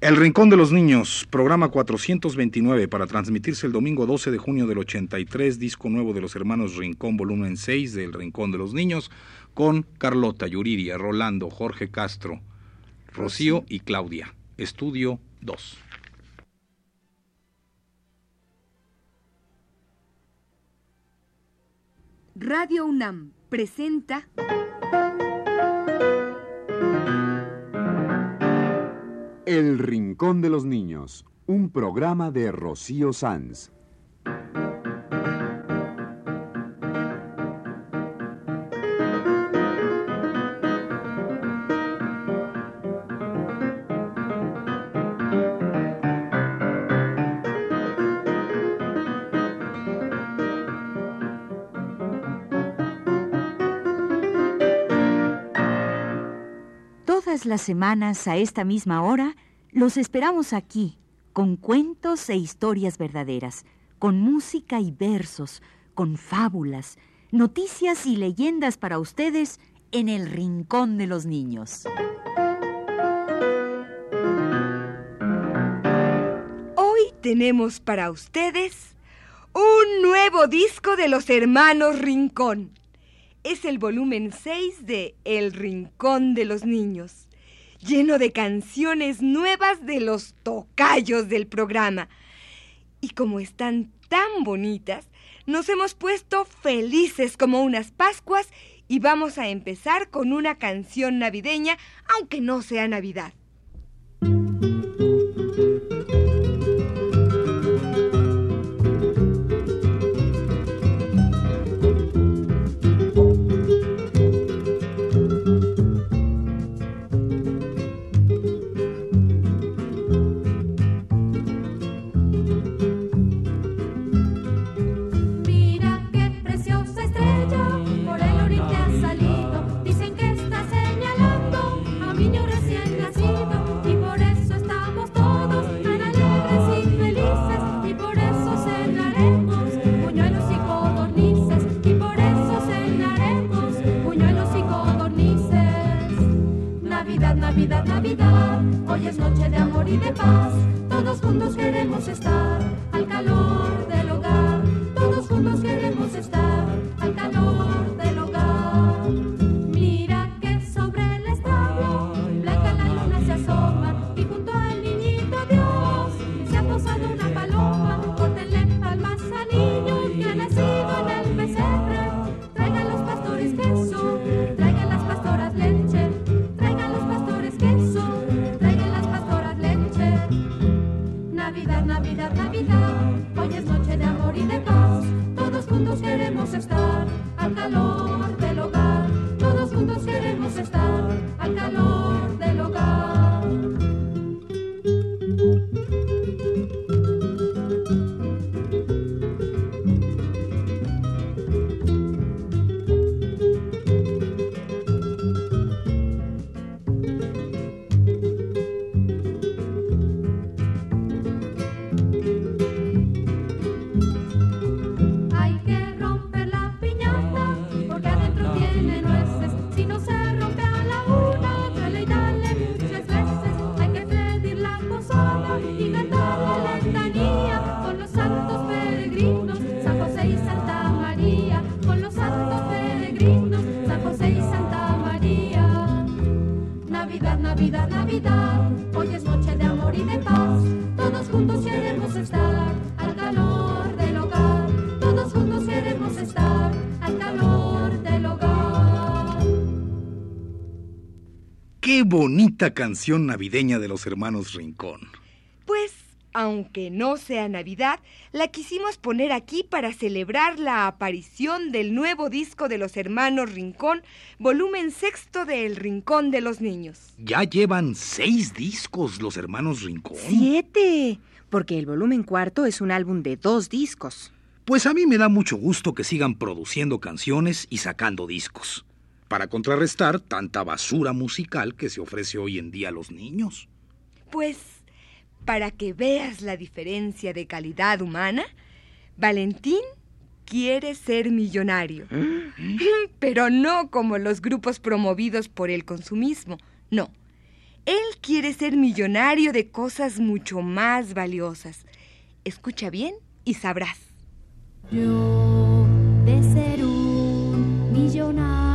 El Rincón de los Niños, programa 429, para transmitirse el domingo 12 de junio del 83, disco nuevo de los hermanos Rincón, volumen 6 del Rincón de los Niños, con Carlota, Yuriria, Rolando, Jorge Castro, Rocío y Claudia. Estudio 2. Radio UNAM presenta El Rincón de los Niños, un programa de Rocío Sanz. Todas las semanas a esta misma hora los esperamos aquí, con cuentos e historias verdaderas, con música y versos, con fábulas, noticias y leyendas para ustedes en el Rincón de los Niños. Hoy tenemos para ustedes un nuevo disco de los hermanos Rincón. Es el volumen 6 de El Rincón de los Niños, lleno de canciones nuevas de los tocayos del programa. Y como están tan bonitas, nos hemos puesto felices como unas Pascuas y vamos a empezar con una canción navideña, aunque no sea Navidad. Noche de juntos queremos estar al calor del hogar. Todos juntos queremos estar al calor del hogar. Qué bonita canción navideña de los hermanos Rincón. Aunque no sea Navidad, la quisimos poner aquí para celebrar la aparición del nuevo disco de los hermanos Rincón, volumen sexto de El Rincón de los Niños. Ya llevan seis discos los hermanos Rincón. Siete, porque el volumen cuarto es un álbum de dos discos. Pues a mí me da mucho gusto que sigan produciendo canciones y sacando discos, para contrarrestar tanta basura musical que se ofrece hoy en día a los niños. Pues, para que veas la diferencia de calidad humana, Valentín quiere ser millonario. Pero no como los grupos promovidos por el consumismo, no. Él quiere ser millonario de cosas mucho más valiosas. Escucha bien y sabrás. Yo de ser un millonario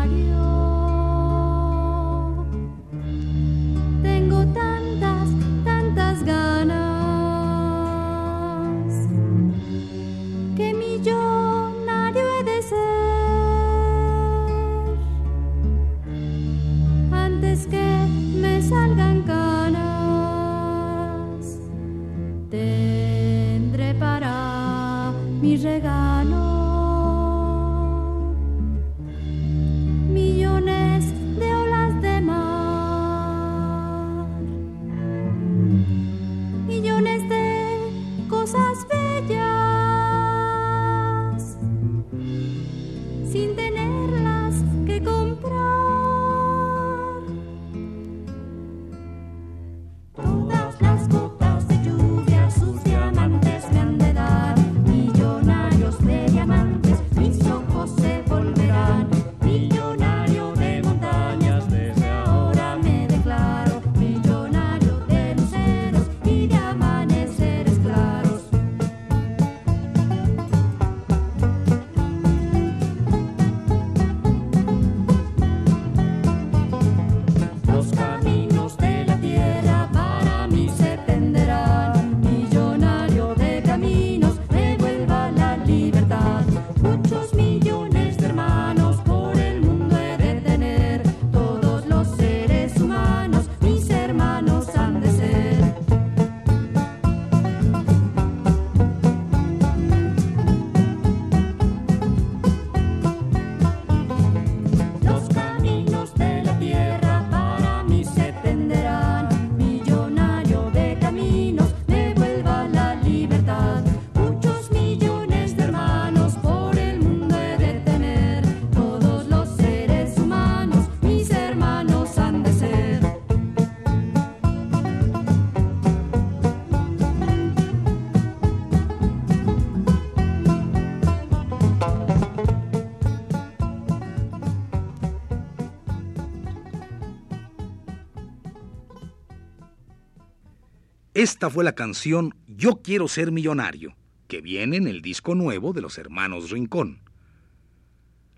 Esta fue la canción Yo quiero ser millonario, que viene en el disco nuevo de los hermanos Rincón.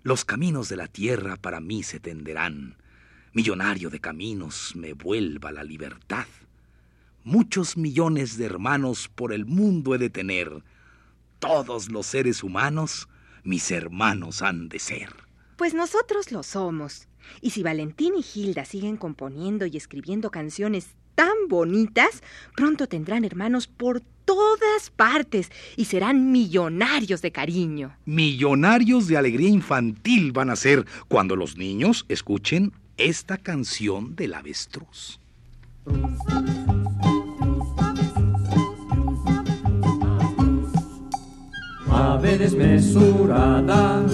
Los caminos de la tierra para mí se tenderán. Millonario de caminos me vuelva la libertad. Muchos millones de hermanos por el mundo he de tener. Todos los seres humanos mis hermanos han de ser. Pues nosotros lo somos. Y si Valentín y Gilda siguen componiendo y escribiendo canciones tan bonitas, pronto tendrán hermanos por todas partes y serán millonarios de cariño. Millonarios de alegría infantil van a ser cuando los niños escuchen esta canción del avestruz. Ave desmesurada,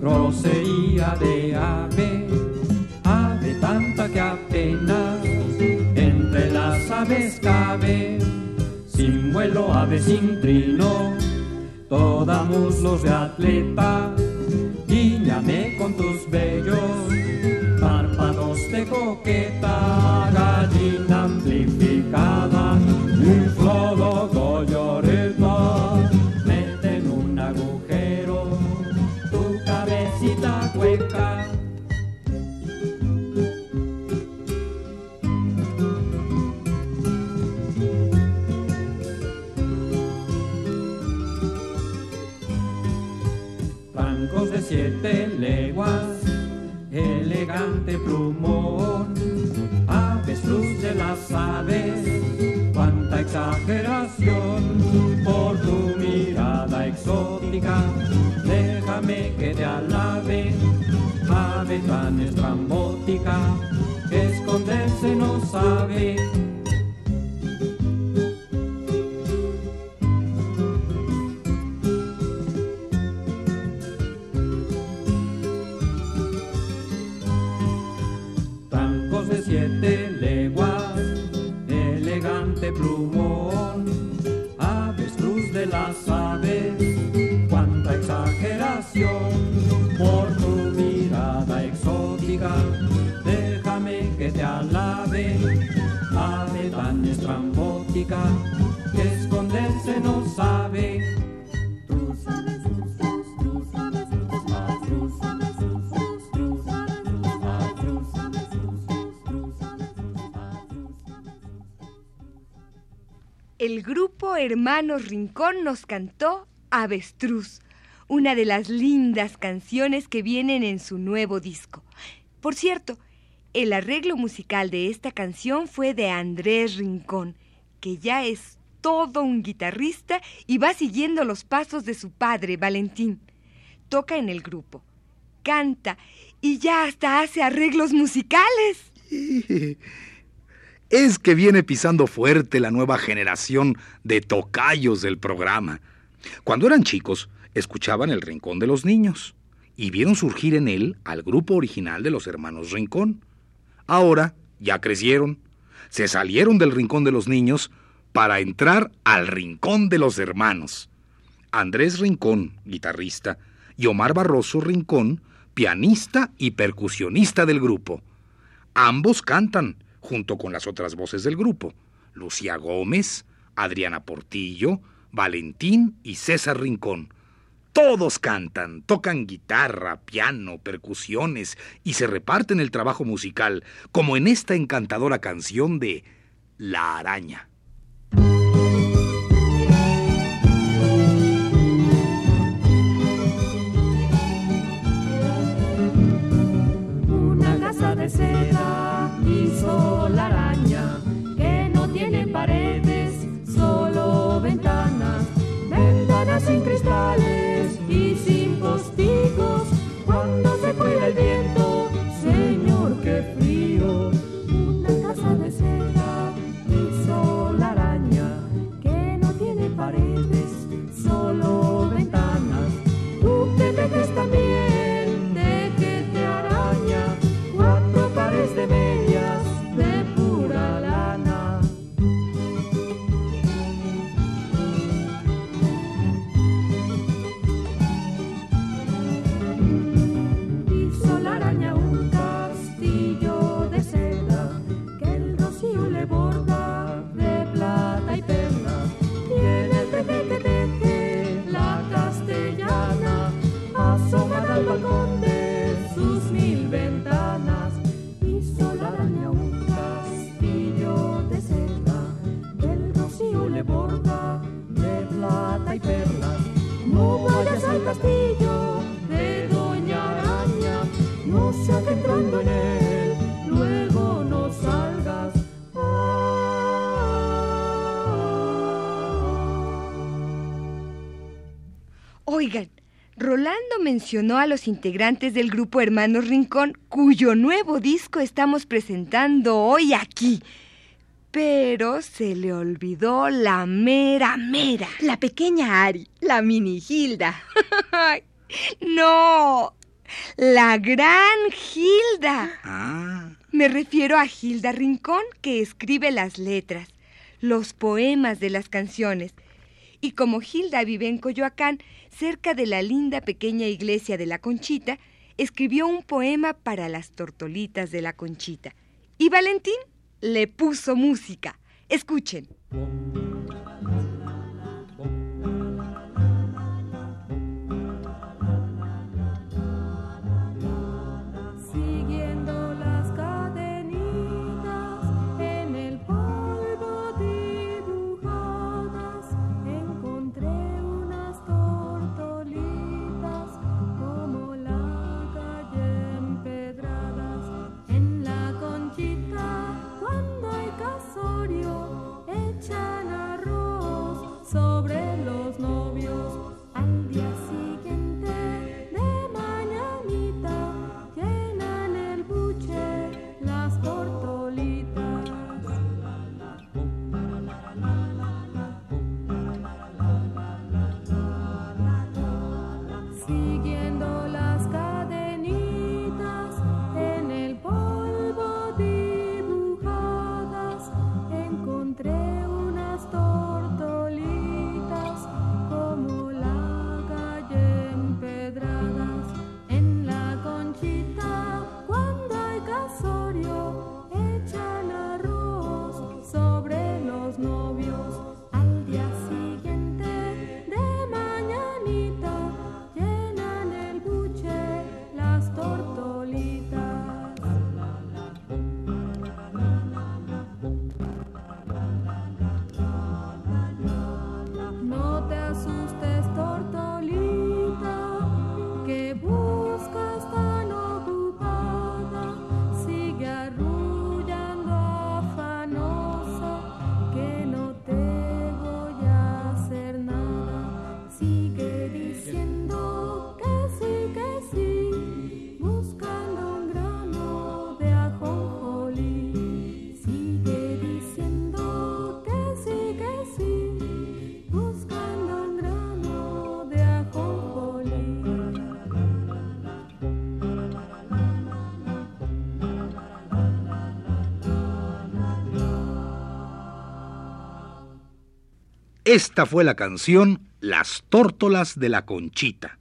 grosería de ave, ave tanta que apenas aves cabe, sin vuelo, ave sin trino, toda muslos de atleta, guíñame con tus bellos párpados de coqueta, gallina amplificada, un flodo de plumón, avestruz de las aves, cuánta exageración por tu mirada exótica, déjame que te alabe, ave tan estrambótica. Grupo Hermanos Rincón nos cantó Avestruz, una de las lindas canciones que vienen en su nuevo disco. Por cierto, el arreglo musical de esta canción fue de Andrés Rincón, que ya es todo un guitarrista y va siguiendo los pasos de su padre, Valentín. Toca en el grupo, canta y ya hasta hace arreglos musicales. Es que viene pisando fuerte la nueva generación de tocayos del programa. Cuando eran chicos, escuchaban El Rincón de los Niños y vieron surgir en él al grupo original de los hermanos Rincón. Ahora ya crecieron, se salieron del Rincón de los Niños para entrar al Rincón de los Hermanos. Andrés Rincón, guitarrista, y Omar Barroso Rincón, pianista y percusionista del grupo. Ambos cantan, junto con las otras voces del grupo, Lucía Gómez, Adriana Portillo, Valentín y César Rincón. Todos cantan, tocan guitarra, piano, percusiones y se reparten el trabajo musical, como en esta encantadora canción de La araña. Oigan, Rolando mencionó a los integrantes del grupo Hermanos Rincón, cuyo nuevo disco estamos presentando hoy aquí. Pero se le olvidó la mera mera. La pequeña Ari, la mini Gilda. no, la gran Gilda. Ah, Me refiero a Gilda Rincón, que escribe las letras, los poemas de las canciones. Y como Gilda vive en Coyoacán, cerca de la linda pequeña iglesia de la Conchita, escribió un poema para las tortolitas de la Conchita. Y Valentín le puso música. Escuchen. Esta fue la canción Las tórtolas de la Conchita,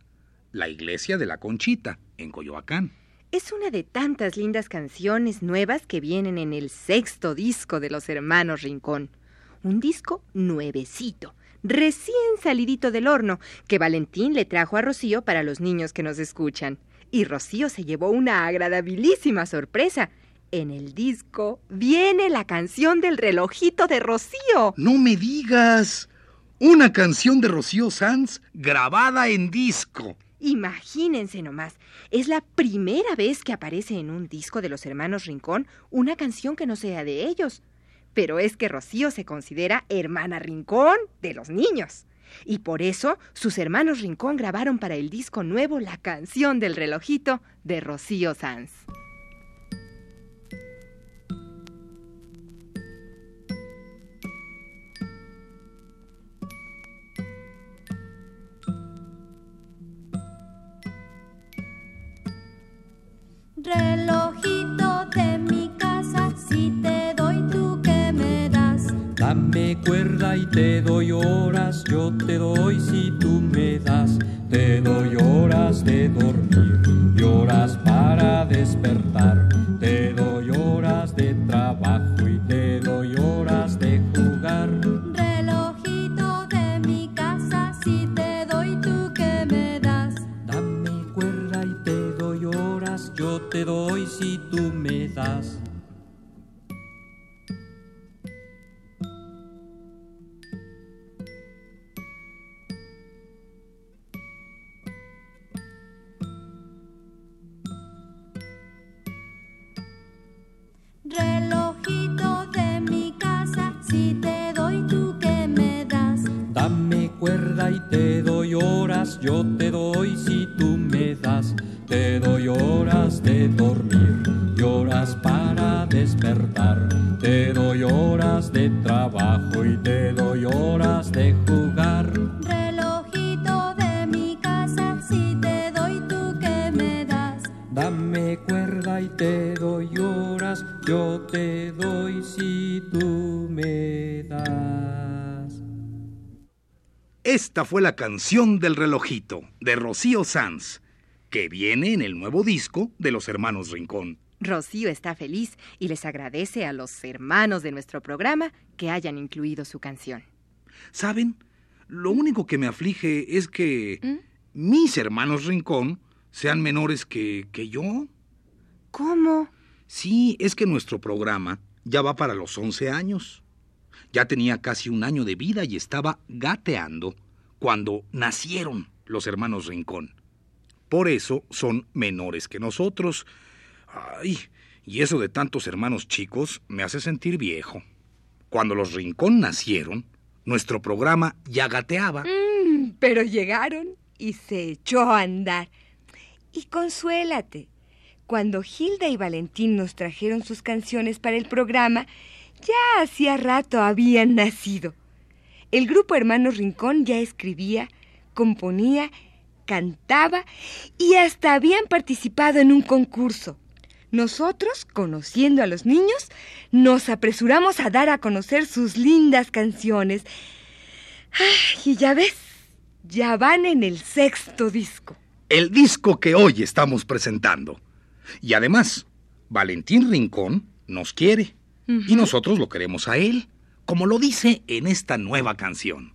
la iglesia de la Conchita, en Coyoacán. Es una de tantas lindas canciones nuevas que vienen en el sexto disco de los hermanos Rincón. Un disco nuevecito, recién salidito del horno, que Valentín le trajo a Rocío para los niños que nos escuchan. Y Rocío se llevó una agradabilísima sorpresa. En el disco viene la canción del relojito de Rocío. No me digas. Una canción de Rocío Sanz grabada en disco. Imagínense nomás, es la primera vez que aparece en un disco de los hermanos Rincón una canción que no sea de ellos. Pero es que Rocío se considera hermana Rincón de los niños. Y por eso sus hermanos Rincón grabaron para el disco nuevo la canción del relojito de Rocío Sanz. Relojito de mi casa, si te doy tú que me das. Dame cuerda y te doy horas, yo te doy si tú me das. Te doy horas de dormir y horas para despertar. Te doy yo fue la canción del relojito de Rocío Sanz, que viene en el nuevo disco de los hermanos Rincón. Rocío está feliz y les agradece a los hermanos de nuestro programa que hayan incluido su canción. ¿Saben? Lo único que me aflige es que mis hermanos Rincón sean menores que, que yo. ¿Cómo? Sí, es que nuestro programa ya va para los 11 años. Ya tenía casi un año de vida y estaba gateando cuando nacieron los hermanos Rincón. Por eso son menores que nosotros. Ay, y eso de tantos hermanos chicos me hace sentir viejo. Cuando los Rincón nacieron, nuestro programa ya gateaba. Mm, pero llegaron y se echó a andar. Y consuélate. Cuando Hilda y Valentín nos trajeron sus canciones para el programa, ya hacía rato habían nacido. El grupo Hermanos Rincón ya escribía, componía, cantaba y hasta habían participado en un concurso. Nosotros, conociendo a los niños, nos apresuramos a dar a conocer sus lindas canciones. Ay, y ya ves, ya van en el sexto disco. El disco que hoy estamos presentando. Y además, Valentín Rincón nos quiere. Y nosotros lo queremos a él, como lo dice en esta nueva canción.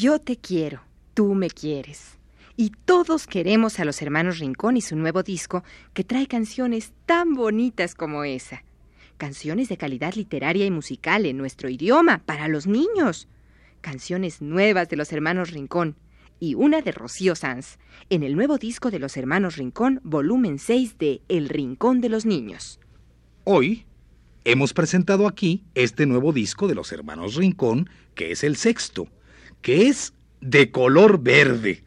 Yo te quiero, tú me quieres. Y todos queremos a los hermanos Rincón y su nuevo disco que trae canciones tan bonitas como esa. Canciones de calidad literaria y musical en nuestro idioma para los niños. Canciones nuevas de los hermanos Rincón y una de Rocío Sanz en el nuevo disco de los hermanos Rincón, volumen 6 de El Rincón de los Niños. Hoy hemos presentado aquí este nuevo disco de los hermanos Rincón, que es el sexto, que es de color verde,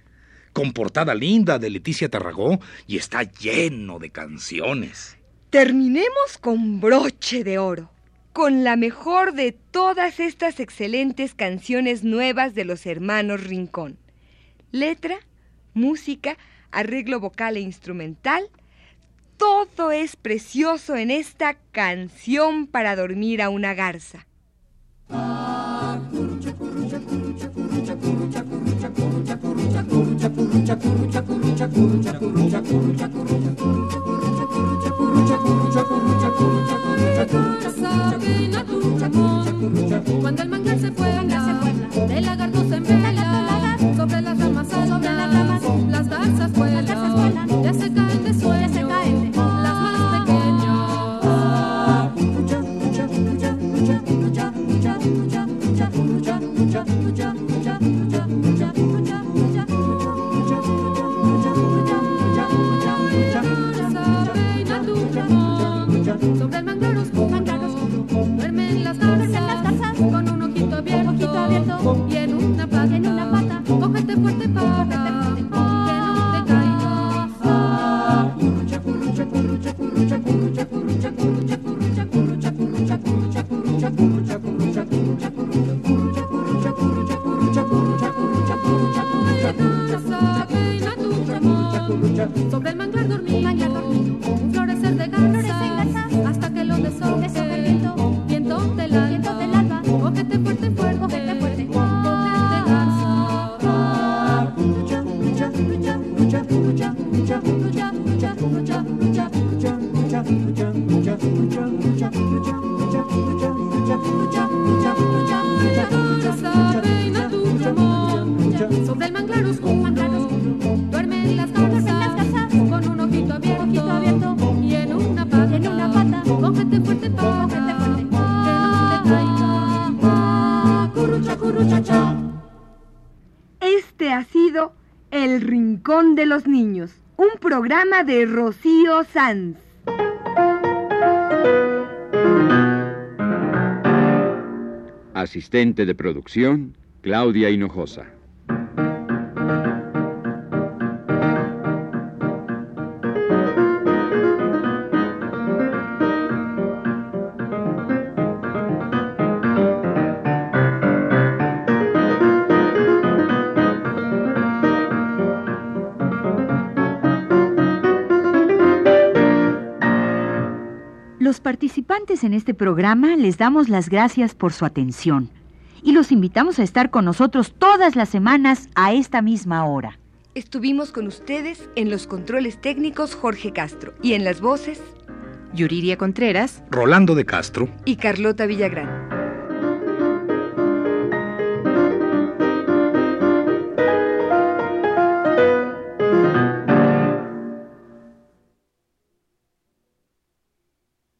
con portada linda de Leticia Tarragó y está lleno de canciones. Terminemos con broche de oro, con la mejor de todas estas excelentes canciones nuevas de los hermanos Rincón. Letra, música, arreglo vocal e instrumental, todo es precioso en esta canción para dormir a una garza. Cuando el manglar se puebla, el lagarto se envela, vuelan, ya se caen de sueño, las más pequeñas. De los Niños, un programa de Rocío Sanz. Asistente de producción, Claudia Hinojosa. Participantes en este programa les damos las gracias por su atención y los invitamos a estar con nosotros todas las semanas a esta misma hora. Estuvimos con ustedes en los controles técnicos Jorge Castro y en las voces Yuriria Contreras Rolando de Castro y Carlota Villagrán.